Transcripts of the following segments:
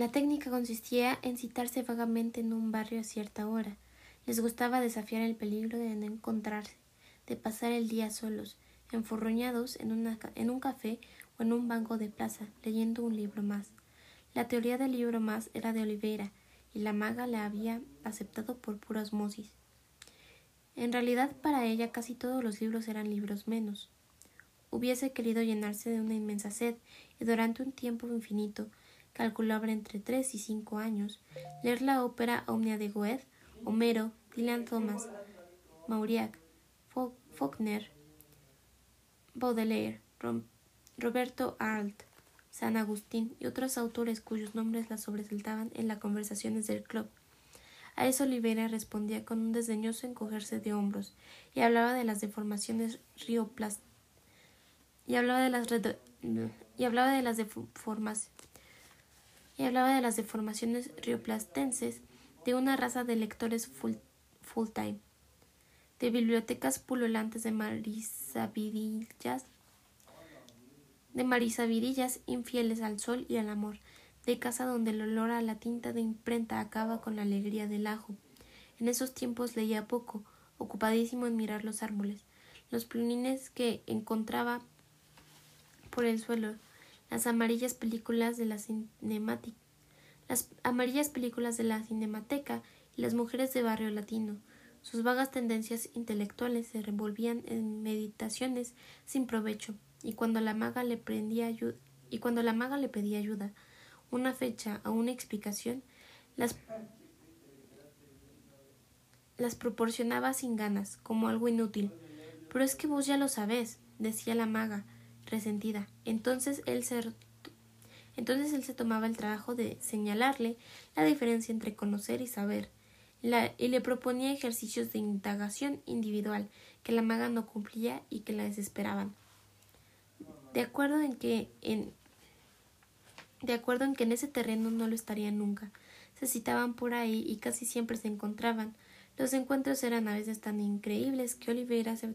La técnica consistía en citarse vagamente en un barrio a cierta hora. Les gustaba desafiar el peligro de no encontrarse, de pasar el día solos, enfurruñados en, un café o en un banco de plaza, leyendo un libro más. La teoría del libro más era de Oliveira, y la maga la había aceptado por pura osmosis. En realidad para ella casi todos los libros eran libros menos. Hubiese querido llenarse de una inmensa sed y durante un tiempo infinito, calculable entre tres y cinco años, leer la ópera Omnia de Goethe, Homero, Dylan Thomas, Mauriac, Faulkner, Baudelaire, Roberto Arlt, San Agustín y otros autores cuyos nombres la sobresaltaban en las conversaciones del club. A eso Olivera respondía con un desdeñoso encogerse de hombros y hablaba de las deformaciones rioplas y hablaba de las y hablaba de las deformaciones y hablaba de las deformaciones rioplastenses de una raza de lectores full, full time, de bibliotecas pululantes de marisavidillas de marisavidillas infieles al sol y al amor, de casa donde el olor a la tinta de imprenta acaba con la alegría del ajo. En esos tiempos leía poco, ocupadísimo en mirar los árboles, los plunines que encontraba por el suelo, las amarillas películas de la cinemática, las amarillas películas de la cinemateca y las mujeres de barrio latino. Sus vagas tendencias intelectuales se revolvían en meditaciones sin provecho y cuando la maga le prendía y cuando la maga le pedía ayuda, una fecha o una explicación, las, las proporcionaba sin ganas, como algo inútil. Pero es que vos ya lo sabés, decía la maga, resentida. Entonces él se tomaba el trabajo de señalarle la diferencia entre conocer y saber, y le proponía ejercicios de indagación individual que la maga no cumplía y que la desesperaban de acuerdo en que en de acuerdo en que en ese terreno no lo estarían nunca. Se citaban por ahí y casi siempre se encontraban. Los encuentros eran a veces tan increíbles que Oliveira se,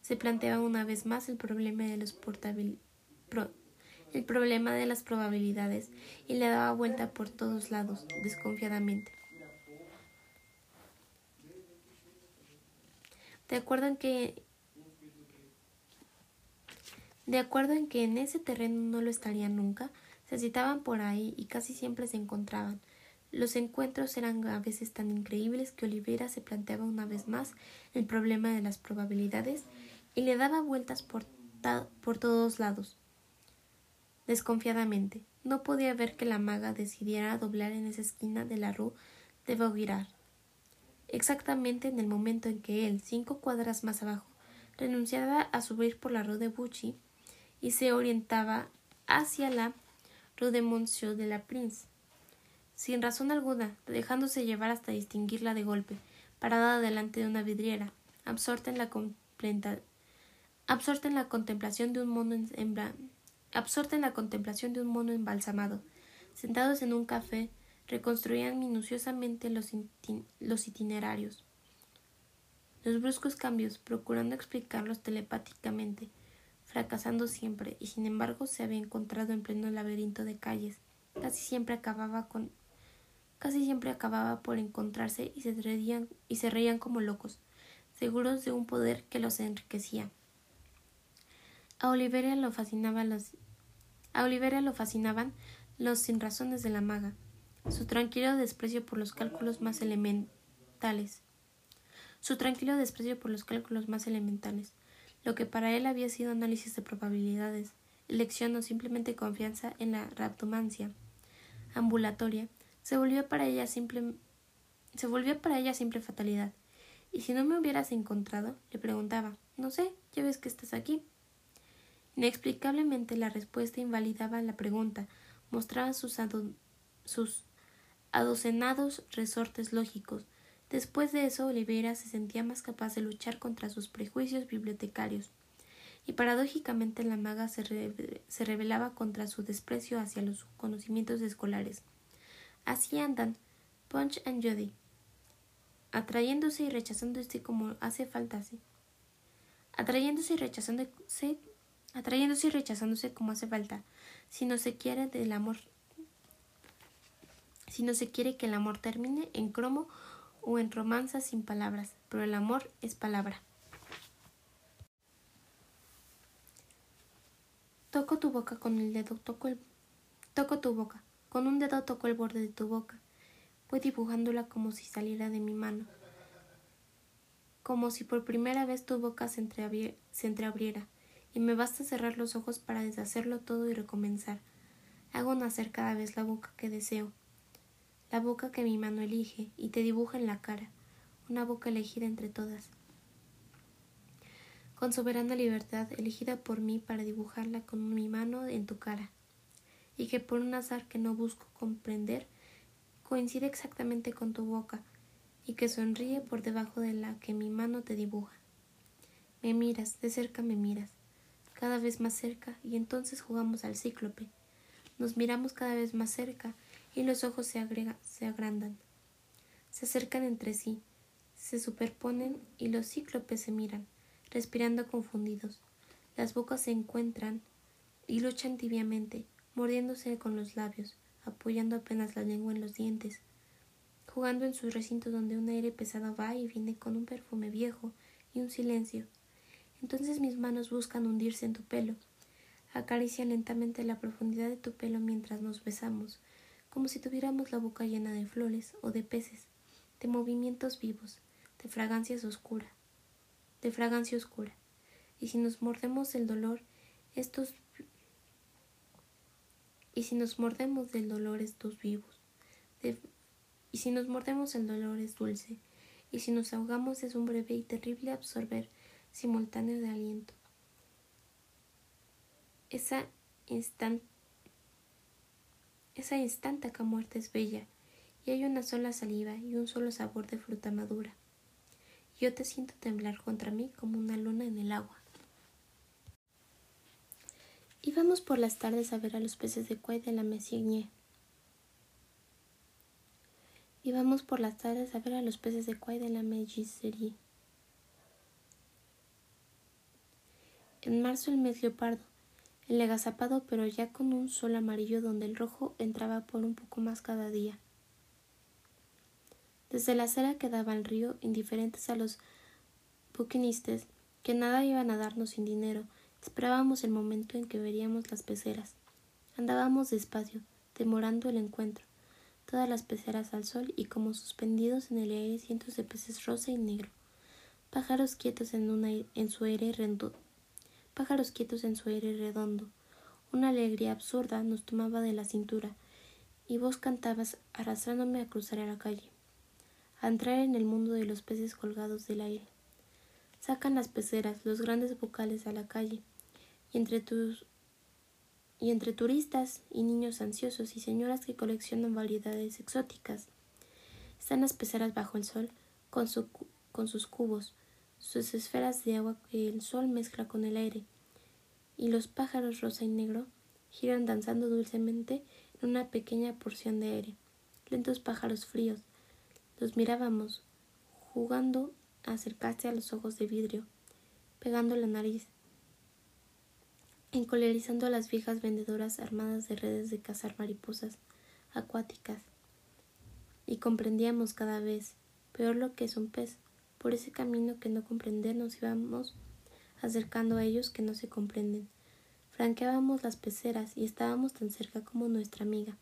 se planteaba una vez más el problema de los el problema de las probabilidades y le daba vuelta por todos lados, desconfiadamente. De acuerdo en que de acuerdo en que en ese terreno no lo estarían nunca, se citaban por ahí y casi siempre se encontraban. Los encuentros eran a veces tan increíbles que Oliveira se planteaba una vez más el problema de las probabilidades y le daba vueltas por, por todos lados. Desconfiadamente, no podía ver que la maga decidiera doblar en esa esquina de la rue de Vaugirard. Exactamente en el momento en que él, cinco cuadras más abajo, renunciaba a subir por la rue de Bucci, y se orientaba hacia la rue de Monsieur de la Prince, sin razón alguna, dejándose llevar hasta distinguirla de golpe, parada delante de una vidriera, absorta en la, absorta en la contemplación de un mono embalsamado. Sentados en un café, reconstruían minuciosamente los, itinerarios, los bruscos cambios, procurando explicarlos telepáticamente, fracasando siempre, y sin embargo se había encontrado en pleno laberinto de calles. Casi siempre acababa con casi siempre acababa por encontrarse y se reían como locos, seguros de un poder que los enriquecía. A Oliveria lo fascinaba los a Oliveria fascinaban sinrazones de la maga, su tranquilo desprecio por los cálculos más elementales. Su tranquilo desprecio por los cálculos más elementales, lo que para él había sido análisis de probabilidades, elección o simplemente confianza en la raptomancia ambulatoria, se volvió para ella simple se volvió para ella simple fatalidad. ¿Y si no me hubieras encontrado? le preguntaba. No sé, ya ves que estás aquí. Inexplicablemente la respuesta invalidaba la pregunta, mostraba sus, adocenados resortes lógicos, Después de eso, Oliveira se sentía más capaz de luchar contra sus prejuicios bibliotecarios, y paradójicamente la maga se, rebelaba contra su desprecio hacia los conocimientos escolares. Así andan Punch and Judy, atrayéndose y rechazándose como hace falta, atrayéndose y rechazándose, atrayéndose y rechazándose como hace falta, si no se quiere del amor si no se quiere que el amor termine en cromo o en romanzas sin palabras, pero el amor es palabra. Toco tu boca con el dedo, toco el toco tu boca. Con un dedo toco el borde de tu boca. Voy dibujándola como si saliera de mi mano. Como si por primera vez tu boca se, se entreabriera, y me basta cerrar los ojos para deshacerlo todo y recomenzar. Hago nacer cada vez la boca que deseo la boca que mi mano elige y te dibuja en la cara, una boca elegida entre todas. Con soberana libertad, elegida por mí para dibujarla con mi mano en tu cara, y que por un azar que no busco comprender, coincide exactamente con tu boca, y que sonríe por debajo de la que mi mano te dibuja. Me miras, de cerca me miras, cada vez más cerca, y entonces jugamos al cíclope. Nos miramos cada vez más cerca, y los ojos se, se agrandan. Se acercan entre sí, se superponen y los cíclopes se miran, respirando confundidos. Las bocas se encuentran y luchan tibiamente, mordiéndose con los labios, apoyando apenas la lengua en los dientes, jugando en sus recintos donde un aire pesado va y viene con un perfume viejo y un silencio. Entonces mis manos buscan hundirse en tu pelo, acarician lentamente la profundidad de tu pelo mientras nos besamos, como si tuviéramos la boca llena de flores o de peces, de movimientos vivos, de fragancias oscura, de fragancia oscura. Y si nos mordemos del dolor, estos y si nos mordemos del dolor estos vivos, y si nos mordemos el dolor es dulce, y si nos ahogamos es un breve y terrible absorber simultáneo de aliento. Esa instant esa instantánea muerte es bella, y hay una sola saliva y un solo sabor de fruta madura. Yo te siento temblar contra mí como una luna en el agua. Íbamos por las tardes a ver a los peces de cuay de la Messigne. Íbamos por las tardes a ver a los peces de cuay de la Mégisserie. En marzo el mes leopardo, el agazapado pero ya con un sol amarillo donde el rojo entraba por un poco más cada día. Desde la acera que daba al río, indiferentes a los buquinistas, que nada iban a darnos sin dinero, esperábamos el momento en que veríamos las peceras. Andábamos despacio, demorando el encuentro, todas las peceras al sol y como suspendidos en el aire cientos de peces rosa y negro, pájaros quietos en, una, en su aire redondo pájaros quietos en su aire redondo. Una alegría absurda nos tomaba de la cintura, y vos cantabas arrastrándome a cruzar a la calle, a entrar en el mundo de los peces colgados del aire. Sacan las peceras, los grandes vocales a la calle, y entre tus y entre turistas y niños ansiosos y señoras que coleccionan variedades exóticas. Están las peceras bajo el sol, con, con sus cubos, sus esferas de agua que el sol mezcla con el aire, y los pájaros rosa y negro giran danzando dulcemente en una pequeña porción de aire. Lentos pájaros fríos. Los mirábamos, jugando a acercarse a los ojos de vidrio, pegando la nariz, encolerizando a las viejas vendedoras armadas de redes de cazar mariposas acuáticas. Y comprendíamos cada vez peor lo que es un pez, por ese camino que no comprender nos íbamos acercando a ellos que no se comprenden. Franqueábamos las peceras y estábamos tan cerca como nuestra amiga,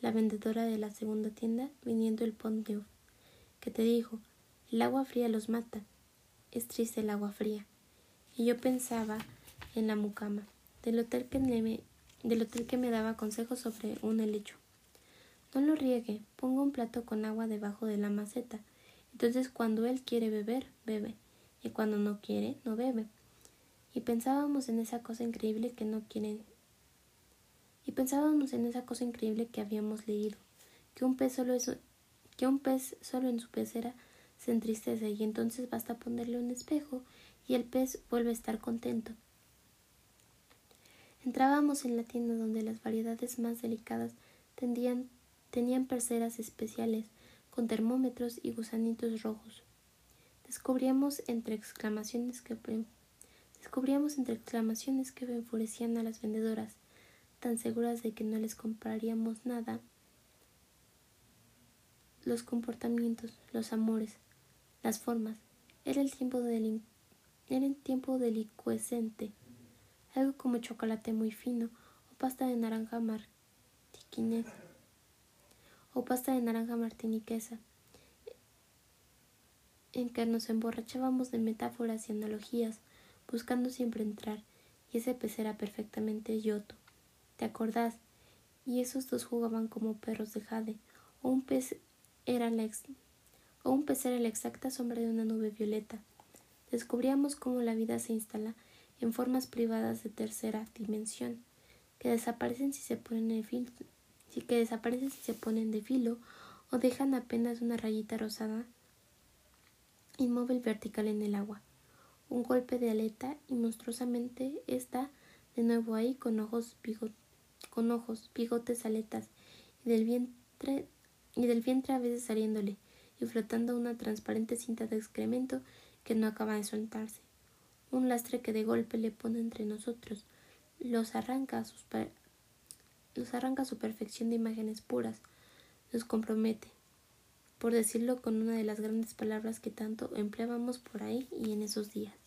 la vendedora de la segunda tienda, viniendo el Pont que te dijo, el agua fría los mata. Es triste el agua fría. Y yo pensaba en la mucama, del hotel que me, del hotel que me daba consejos sobre un helecho. No lo riegue, ponga un plato con agua debajo de la maceta entonces cuando él quiere beber, bebe, y cuando no quiere, no bebe. Y pensábamos en esa cosa increíble que no quieren. Y pensábamos en esa cosa increíble que habíamos leído, que un pez solo que un pez solo en su pecera se entristece y entonces basta ponerle un espejo y el pez vuelve a estar contento. Entrábamos en la tienda donde las variedades más delicadas tendían, tenían peceras especiales con termómetros y gusanitos rojos. Descubríamos entre exclamaciones que descubríamos entre exclamaciones que enfurecían a las vendedoras, tan seguras de que no les compraríamos nada, los comportamientos, los amores, las formas. Era el tiempo, del era el tiempo algo como chocolate muy fino o pasta de naranja martiquinesa o pasta de naranja martiniquesa, en que nos emborrachábamos de metáforas y analogías, buscando siempre entrar, y ese pez era perfectamente yoto. ¿Te acordás? Y esos dos jugaban como perros de jade, o un pez era la o un pez era la exacta sombra de una nube violeta. Descubríamos cómo la vida se instala en formas privadas de tercera dimensión, que desaparecen si se ponen de filo, que desaparecen si se ponen de filo o dejan apenas una rayita rosada inmóvil vertical en el agua. Un golpe de aleta y monstruosamente está de nuevo ahí con ojos, con ojos, bigotes, aletas y del vientre y del vientre a veces saliéndole y flotando una transparente cinta de excremento que no acaba de soltarse. Un lastre que de golpe le pone entre nosotros, los arranca a, sus los arranca su perfección de imágenes puras, nos compromete, por decirlo con una de las grandes palabras que tanto empleábamos por ahí y en esos días.